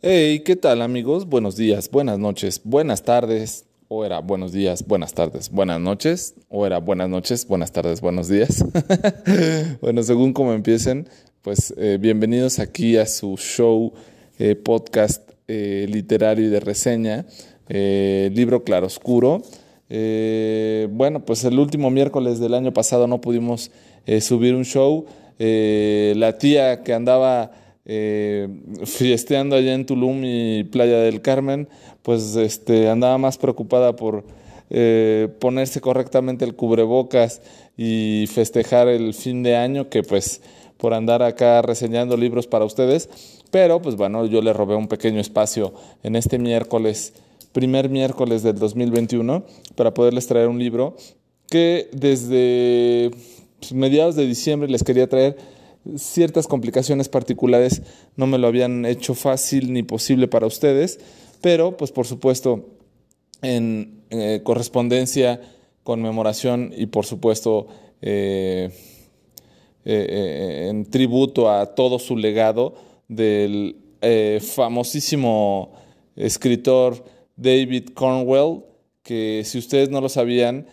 Hey, ¿qué tal amigos? Buenos días, buenas noches, buenas tardes. O era buenos días, buenas tardes, buenas noches. O era buenas noches, buenas tardes, buenos días. bueno, según como empiecen, pues eh, bienvenidos aquí a su show, eh, podcast eh, literario y de reseña, libro claroscuro. bueno, pues el último miércoles del año pasado no pudimos subir un show. la tía que andaba eh, fiesteando allá en Tulum y Playa del Carmen, pues este, andaba más preocupada por eh, ponerse correctamente el cubrebocas y festejar el fin de año que pues por andar acá reseñando libros para ustedes. Pero pues bueno, yo le robé un pequeño espacio en este miércoles, primer miércoles del 2021, para poderles traer un libro que desde pues, mediados de diciembre les quería traer ciertas complicaciones particulares no me lo habían hecho fácil ni posible para ustedes, pero pues por supuesto en eh, correspondencia, conmemoración y por supuesto eh, eh, en tributo a todo su legado del famosísimo escritor David Cornwell, que si ustedes no lo sabían,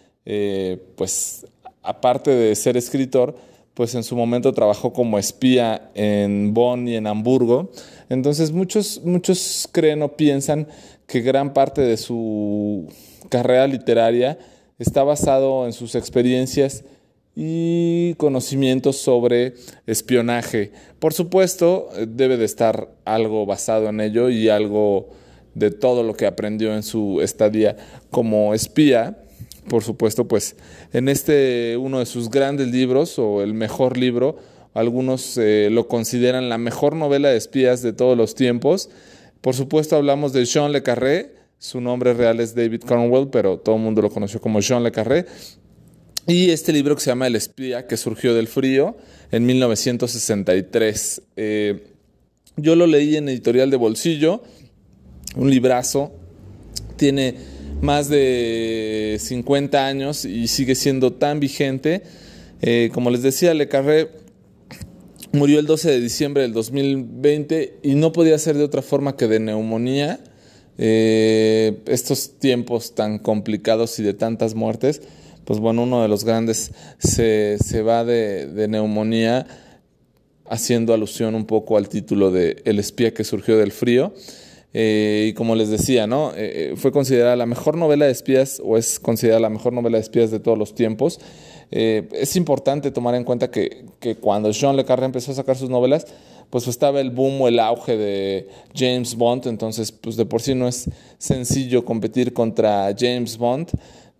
pues aparte de ser escritor, pues en su momento trabajó como espía en Bonn y en Hamburgo. Entonces muchos, muchos creen o piensan que gran parte de su carrera literaria está basado en sus experiencias y conocimientos sobre espionaje. Por supuesto, debe de estar algo basado en ello y algo de todo lo que aprendió en su estadía como espía, por supuesto, pues en este uno de sus grandes libros o el mejor libro, algunos eh, lo consideran la mejor novela de espías de todos los tiempos. Por supuesto, hablamos de Jean Le Carré, su nombre real es David Cornwell, pero todo el mundo lo conoció como Jean Le Carré. Y este libro que se llama El espía, que surgió del frío en 1963. Eh, yo lo leí en editorial de bolsillo, un librazo. Tiene más de 50 años y sigue siendo tan vigente. Eh, como les decía, Le Carré murió el 12 de diciembre del 2020 y no podía ser de otra forma que de neumonía. Eh, estos tiempos tan complicados y de tantas muertes, pues bueno, uno de los grandes se, va de, de neumonía, haciendo alusión un poco al título de El espía que surgió del frío. Eh, y como les decía, ¿no? Eh, eh, fue considerada la mejor novela de espías o es considerada la mejor novela de espías de todos los tiempos. es importante tomar en cuenta que, que, cuando Jean Le Carré empezó a sacar sus novelas, pues estaba el boom o el auge de James Bond, entonces pues de por sí no es sencillo competir contra James Bond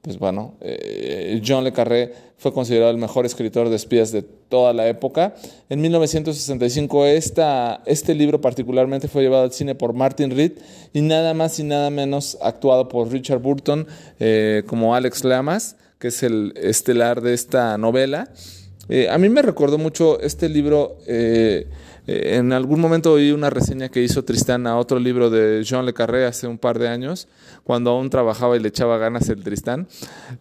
pues bueno, eh, John Le Carré fue considerado el mejor escritor de espías de toda la época. En 1965 esta, este libro particularmente fue llevado al cine por Martin Reed y nada más y nada menos actuado por Richard Burton eh, como Alex Lamas, que es el estelar de esta novela. Eh, a mí me recordó mucho este libro eh, en algún momento oí una reseña que hizo Tristán a otro libro de Jean Le Carré hace un par de años, cuando aún trabajaba y le echaba ganas el Tristán,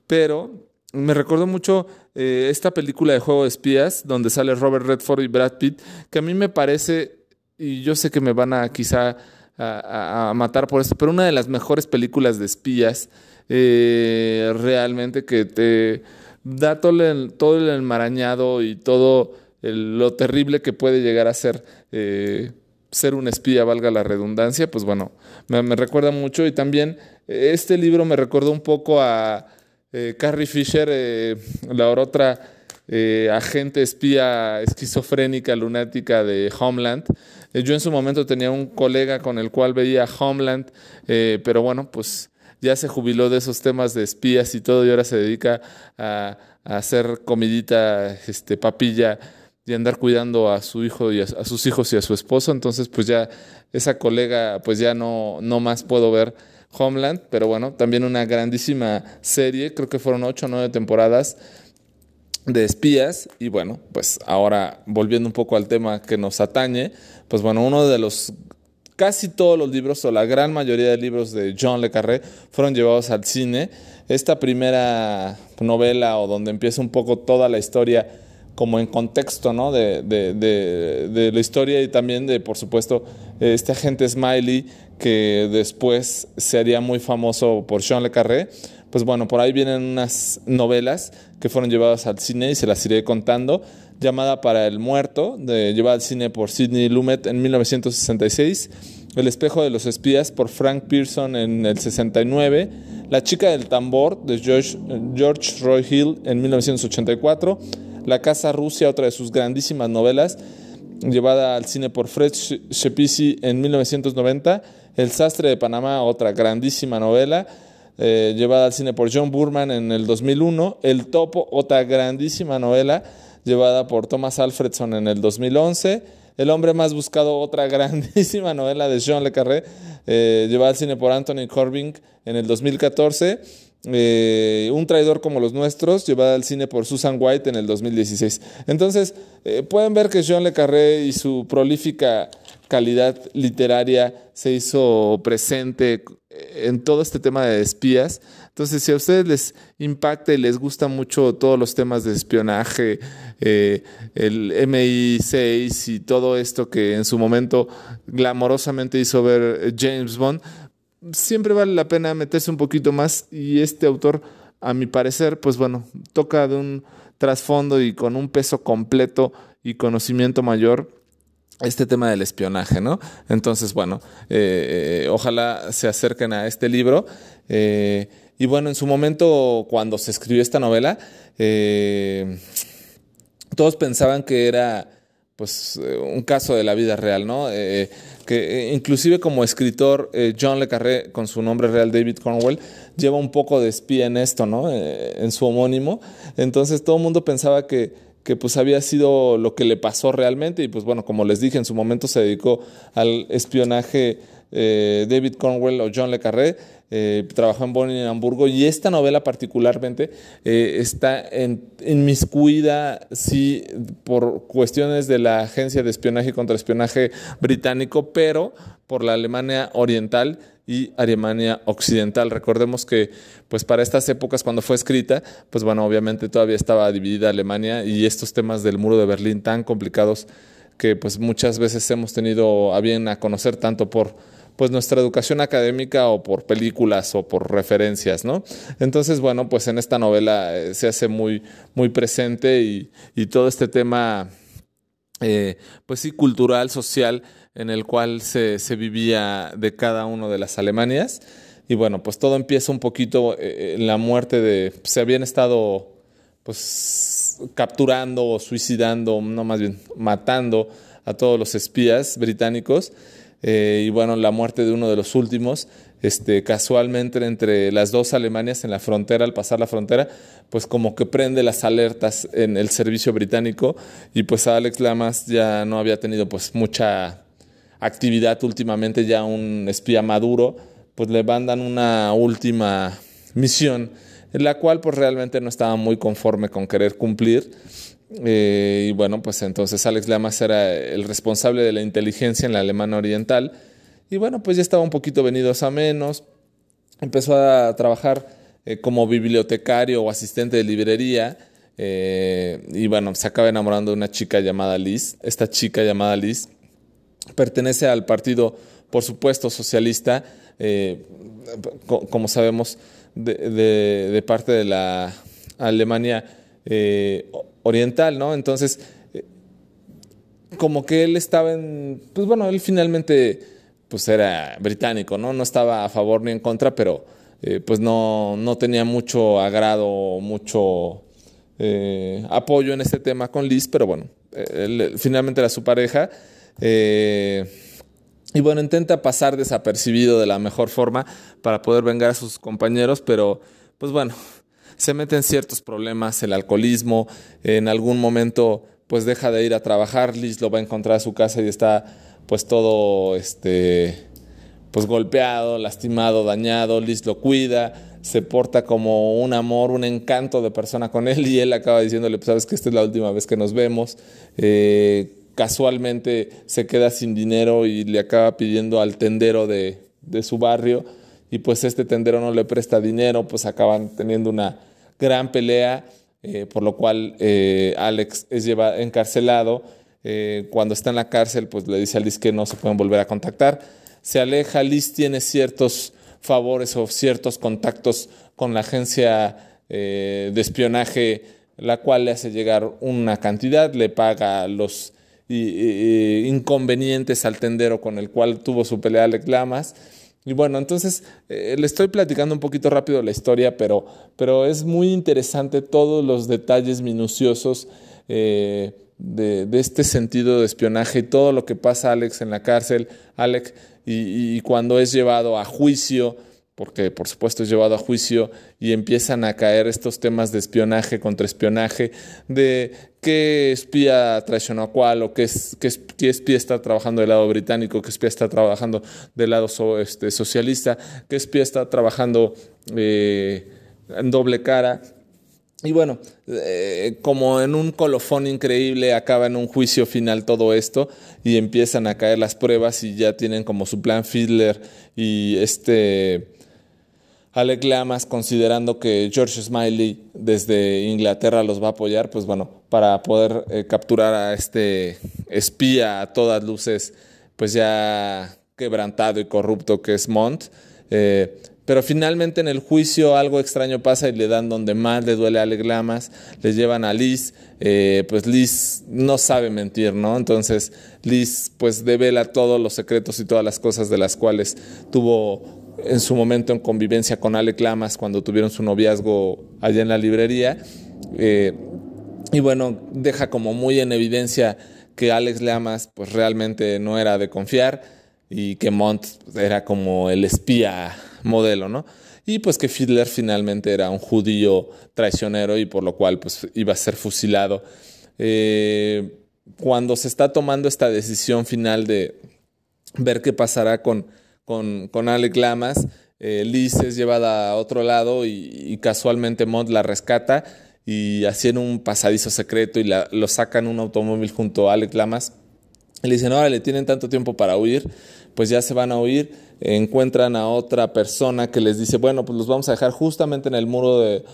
pero me recordó mucho eh, esta película de Juego de Espías, donde sale Robert Redford y Brad Pitt, que a mí me parece, y yo sé que me van a quizá a, matar por esto, pero una de las mejores películas de espías eh, realmente que te da todo el, todo el enmarañado y todo lo terrible que puede llegar a ser eh, ser un espía, valga la redundancia, pues bueno, me, recuerda mucho y también eh, este libro me recordó un poco a eh, Carrie Fisher, la otra agente espía esquizofrénica, lunática de Homeland. yo en su momento tenía un colega con el cual veía Homeland, pero bueno, pues ya se jubiló de esos temas de espías y todo y ahora se dedica a, a hacer comidita, este, papilla y andar cuidando a su hijo y a, sus hijos y a su esposo. Entonces, pues ya esa colega, pues ya no, no más puedo ver Homeland, pero bueno, también una grandísima serie, creo que fueron ocho o nueve temporadas de espías y bueno, pues ahora volviendo un poco al tema que nos atañe, pues bueno, uno de los casi todos los libros o la gran mayoría de libros de John Le Carré fueron llevados al cine. Esta primera novela o donde empieza un poco toda la historia como en contexto ¿no? de, de, la historia y también de, por supuesto, este agente Smiley que después se haría muy famoso por Sean Le Carré. Pues bueno, por ahí vienen unas novelas que fueron llevadas al cine y se las iré contando. Llamada para el muerto, de, llevada al cine por Sidney Lumet en 1966. El espejo de los espías por Frank Pearson en el 69. La chica del tambor de George, George Roy Hill en 1984. La Casa Rusia, otra de sus grandísimas novelas, llevada al cine por Fred Shepisi en 1990. El Sastre de Panamá, otra grandísima novela, eh, llevada al cine por John Burman en el 2001. El Topo, otra grandísima novela, llevada por Thomas Alfredson en el 2011. El hombre más buscado, otra grandísima novela de Jean Le Carré, eh, llevada al cine por Anthony Corbin en el 2014. Eh, un traidor como los nuestros, llevada al cine por Susan White en el 2016. Entonces, eh, pueden ver que Jean Le Carré y su prolífica calidad literaria se hizo presente en todo este tema de espías. Entonces, si a ustedes les impacta y les gusta mucho todos los temas de espionaje, eh, el MI6 y todo esto que en su momento glamorosamente hizo ver James Bond, siempre vale la pena meterse un poquito más y este autor, a mi parecer, pues bueno, toca de un trasfondo y con un peso completo y conocimiento mayor este tema del espionaje, ¿no? Entonces, bueno, eh, eh, ojalá se acerquen a este libro. Eh, y bueno, en su momento, cuando se escribió esta novela, todos pensaban que era pues un caso de la vida real, ¿no? que eh, inclusive como escritor, eh, John Le Carré, con su nombre real David Cornwell, lleva un poco de espía en esto, ¿no? Eh, en su homónimo. Entonces todo el mundo pensaba que, que pues había sido lo que le pasó realmente y pues bueno, como les dije, en su momento se dedicó al espionaje David Cornwell o John Le Carré eh, trabajó en Bonn y en Hamburgo, y esta novela particularmente eh, está en, inmiscuida, sí, por cuestiones de la Agencia de Espionaje y Contraespionaje británico, pero por la Alemania Oriental y Alemania Occidental. Recordemos que pues para estas épocas cuando fue escrita, pues bueno, obviamente todavía estaba dividida Alemania y estos temas del muro de Berlín tan complicados que pues muchas veces hemos tenido a bien a conocer tanto por pues nuestra educación académica o por películas o por referencias, ¿no? Entonces, bueno, pues en esta novela eh, se hace muy, muy presente y, todo este tema, eh, pues sí, cultural, social, en el cual se, vivía de cada una de las Alemanias. Y bueno, pues todo empieza un poquito eh, en la muerte de, se habían estado pues capturando o suicidando, no más bien matando a todos los espías británicos eh, y bueno, la muerte de uno de los últimos, este, casualmente entre las dos Alemanias en la frontera, al pasar la frontera, pues como que prende las alertas en el servicio británico y pues Alex Lamas ya no había tenido pues mucha actividad últimamente, ya un espía maduro, pues le mandan una última misión en la cual pues realmente no estaba muy conforme con querer cumplir eh, y bueno, pues entonces Alex Lamas era el responsable de la inteligencia en la Alemania Oriental. Y bueno, pues ya estaba un poquito venidos a menos. Empezó a trabajar eh, como bibliotecario o asistente de librería. Eh, y bueno, se acaba enamorando de una chica llamada Liz. Esta chica llamada Liz pertenece al partido, por supuesto, socialista, como sabemos, de, parte de la Alemania oriental, ¿no? Entonces, eh, como que él estaba en, pues bueno, él finalmente, pues era británico, ¿no? No estaba a favor ni en contra, pero eh, pues no, no, tenía mucho agrado, mucho eh, apoyo en este tema con Liz, pero bueno, él, finalmente era su pareja. y bueno, intenta pasar desapercibido de la mejor forma para poder vengar a sus compañeros, pero pues bueno, se meten ciertos problemas, el alcoholismo, en algún momento pues deja de ir a trabajar, Liz lo va a encontrar a su casa y está pues todo este pues golpeado, lastimado, dañado, Liz lo cuida, se porta como un amor, un encanto de persona con él y él acaba diciéndole, pues sabes que esta es la última vez que nos vemos. Eh, casualmente se queda sin dinero y le acaba pidiendo al tendero de, de su barrio y pues este tendero no le presta dinero, pues acaban teniendo una gran pelea. por lo cual Alex es lleva, encarcelado. cuando está en la cárcel, pues le dice a Liz que no se pueden volver a contactar. Se aleja, Liz tiene ciertos favores o ciertos contactos con la agencia de espionaje, la cual le hace llegar una cantidad, le paga los inconvenientes al tendero con el cual tuvo su pelea Alex Lamas. Y bueno, entonces eh, le estoy platicando un poquito rápido la historia, pero, pero es muy interesante todos los detalles minuciosos eh, de, este sentido de espionaje y todo lo que pasa Alex en la cárcel, Alex, y cuando es llevado a juicio porque por supuesto es llevado a juicio y empiezan a caer estos temas de espionaje contra espionaje, de qué espía traicionó a cuál, o qué, qué, espía está trabajando del lado británico, qué espía está trabajando del lado este, socialista, qué espía está trabajando eh, en doble cara. Y bueno, eh, como en un colofón increíble acaba en un juicio final todo esto y empiezan a caer las pruebas y ya tienen como su plan Fiedler y este Alec Lamas, considerando que George Smiley desde Inglaterra los va a apoyar, pues bueno, para poder eh, capturar a este espía a todas luces, pues ya quebrantado y corrupto que es Mont. Eh, pero finalmente en el juicio algo extraño pasa y le dan donde más le duele a Alec Lamas, le llevan a Liz, eh, pues Liz no sabe mentir, ¿no? Entonces Liz pues devela todos los secretos y todas las cosas de las cuales tuvo en su momento en convivencia con Alec Lamas cuando tuvieron su noviazgo allá en la librería. Eh, y bueno, deja como muy en evidencia que Alex Lamas pues realmente no era de confiar y que Mont era como el espía modelo, ¿no? Y pues que Fiedler finalmente era un judío traicionero y por lo cual pues iba a ser fusilado. Eh, cuando se está tomando esta decisión final de ver qué pasará con con, con Alec Lamas. Eh, Liz es llevada a otro lado y, casualmente Mod la rescata y así en un pasadizo secreto y la, lo sacan un automóvil junto a Alec Lamas. Le dicen, ahora le tienen tanto tiempo para huir, pues ya se van a huir, encuentran a otra persona que les dice, bueno, pues los vamos a dejar justamente en el muro de...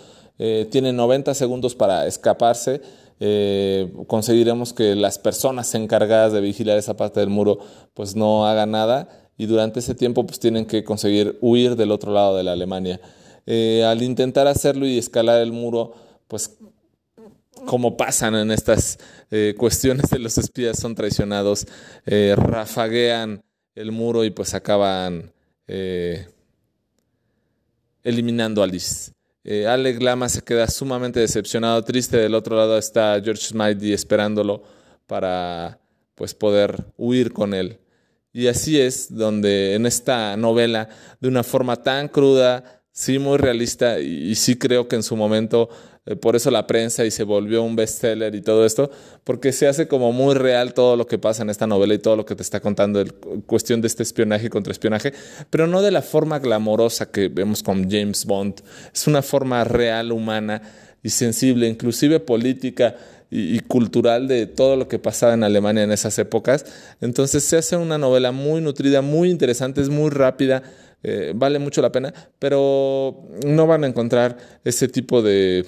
Eh, tienen 90 segundos para escaparse. Eh, conseguiremos que las personas encargadas de vigilar esa parte del muro pues no hagan nada y durante ese tiempo pues tienen que conseguir huir del otro lado de la Alemania. Eh, al intentar hacerlo y escalar el muro, pues como pasan en estas eh, cuestiones de los espías son traicionados, eh, rafaguean el muro y pues acaban eliminando a Liz. Alec Lama se queda sumamente decepcionado, triste. Del otro lado está George Smiley esperándolo para pues poder huir con él. Y así es donde en esta novela, de una forma tan cruda, sí muy realista, y, sí creo que en su momento, eh, por eso la prensa y se volvió un bestseller y todo esto, porque se hace como muy real todo lo que pasa en esta novela y todo lo que te está contando, el, cuestión de este espionaje contra espionaje, pero no de la forma glamorosa que vemos con James Bond, es una forma real, humana y sensible, inclusive política y, cultural de todo lo que pasaba en Alemania en esas épocas. Entonces se hace una novela muy nutrida, muy interesante, es muy rápida, eh, vale mucho la pena, pero no van a encontrar ese tipo de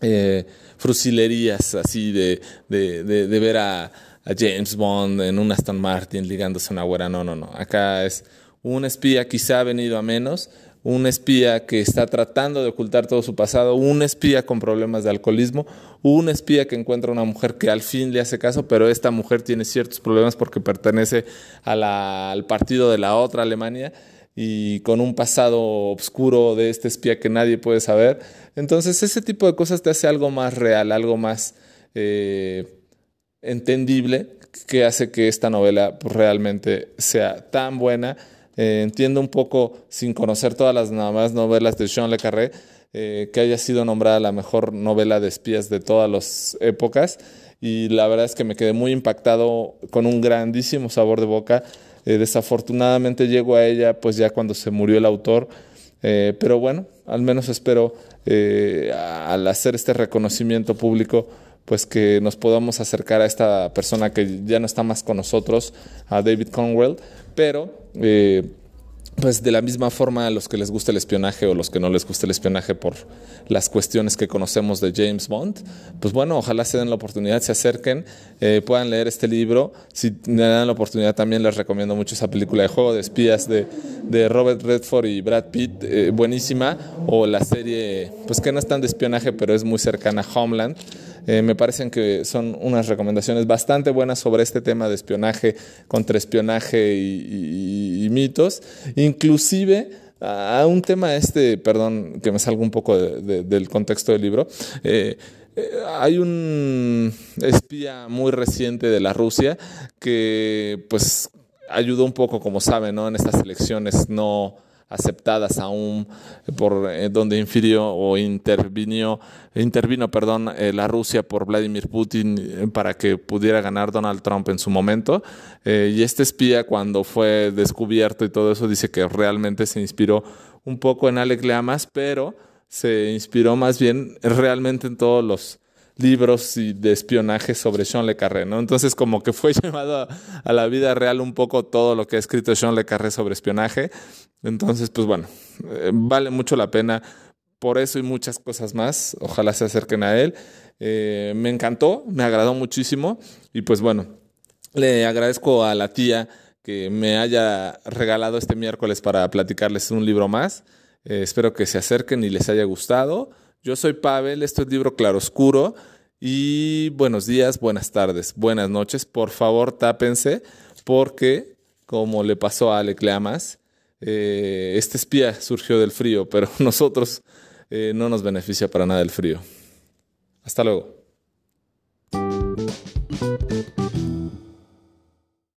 eh, frusilerías así de, de, de, ver a, a, James Bond en un Aston Martin ligándose a una güera. No, no, no. Acá es un espía quizá ha venido a menos, un espía que está tratando de ocultar todo su pasado, un espía con problemas de alcoholismo, un espía que encuentra una mujer que al fin le hace caso, pero esta mujer tiene ciertos problemas porque pertenece al partido de la otra Alemania y con un pasado oscuro de este espía que nadie puede saber. Entonces ese tipo de cosas te hace algo más real, algo más eh, entendible, que hace que esta novela realmente sea tan buena eh, entiendo un poco, sin conocer todas las más novelas de Jean Le Carré, eh, que haya sido nombrada la mejor novela de espías de todas las épocas. Y la verdad es que me quedé muy impactado con un grandísimo sabor de boca. Eh, desafortunadamente llego a ella pues ya cuando se murió el autor. pero bueno, al menos espero al hacer este reconocimiento público pues que nos podamos acercar a esta persona que ya no está más con nosotros, a David Conwell, pero eh, pues de la misma forma a los que les gusta el espionaje o los que no les gusta el espionaje por las cuestiones que conocemos de James Bond, pues bueno, ojalá se den la oportunidad, se acerquen, eh, puedan leer este libro. Si me dan la oportunidad también les recomiendo mucho esa película de Juego de Espías de, de Robert Redford y Brad Pitt, eh, buenísima, o la serie, pues que no es tan de espionaje, pero es muy cercana a Homeland. Eh, me parecen que son unas recomendaciones bastante buenas sobre este tema de espionaje, contraespionaje y, y, mitos. Inclusive a un tema este, perdón que me salga un poco del contexto del libro, eh, eh, hay un espía muy reciente de la Rusia que pues ayudó un poco, como saben, ¿no? en estas elecciones no aceptadas aún por eh, donde infirió o intervino, intervino perdón, eh, la Rusia por Vladimir Putin eh, para que pudiera ganar Donald Trump en su momento. y este espía cuando fue descubierto y todo eso dice que realmente se inspiró un poco en Alec Leamas, pero se inspiró más bien realmente en todos los libros y de espionaje sobre Sean Le Carré, ¿no? Entonces como que fue llevado a, la vida real un poco todo lo que ha escrito Sean Le Carré sobre espionaje. Entonces, pues bueno, eh, vale mucho la pena por eso y muchas cosas más. Ojalá se acerquen a él. Eh, me encantó, me agradó muchísimo y pues bueno, le agradezco a la tía que me haya regalado este miércoles para platicarles un libro más. Eh, espero que se acerquen y les haya gustado. Yo soy Pavel, esto es Libro Claroscuro y buenos días, buenas tardes, buenas noches. Por favor, tápense porque, como le pasó a Alec Leamas, eh, este espía surgió del frío, pero nosotros eh, no nos beneficia para nada el frío. Hasta luego.